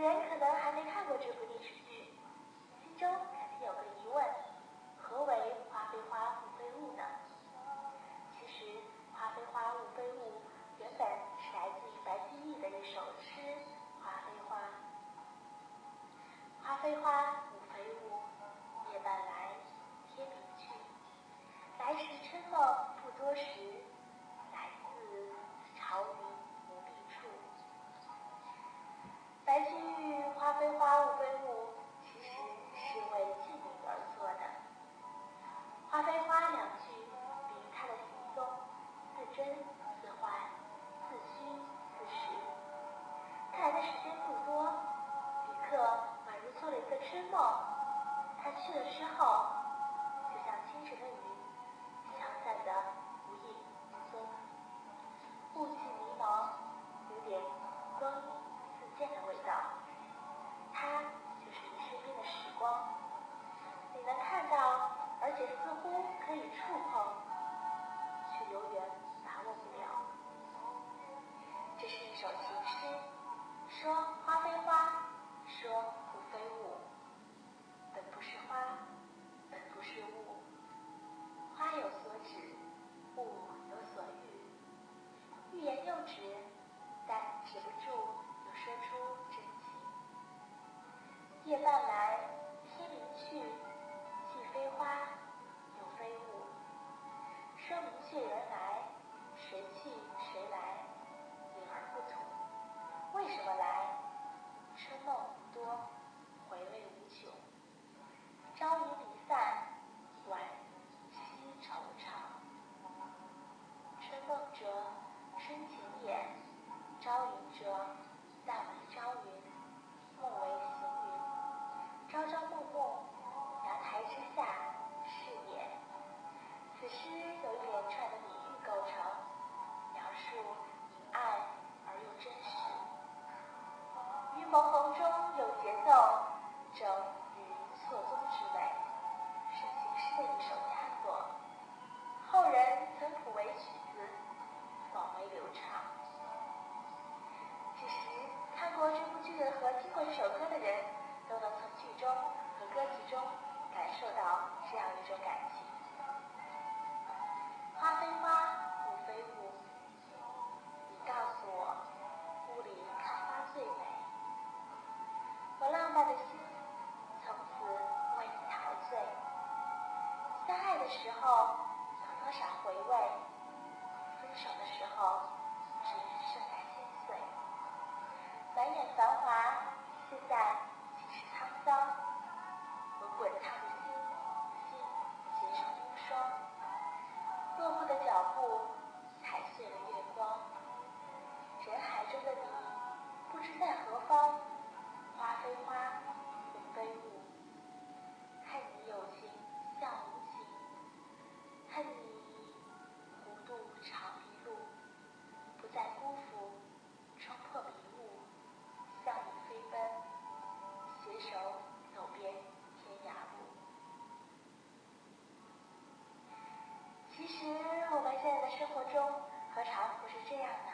人可能还没看过这部电视剧。这个时候为什么来？春梦多，回味无穷。朝云里。傻回味分手的时候只剩中，何尝不是这样呢？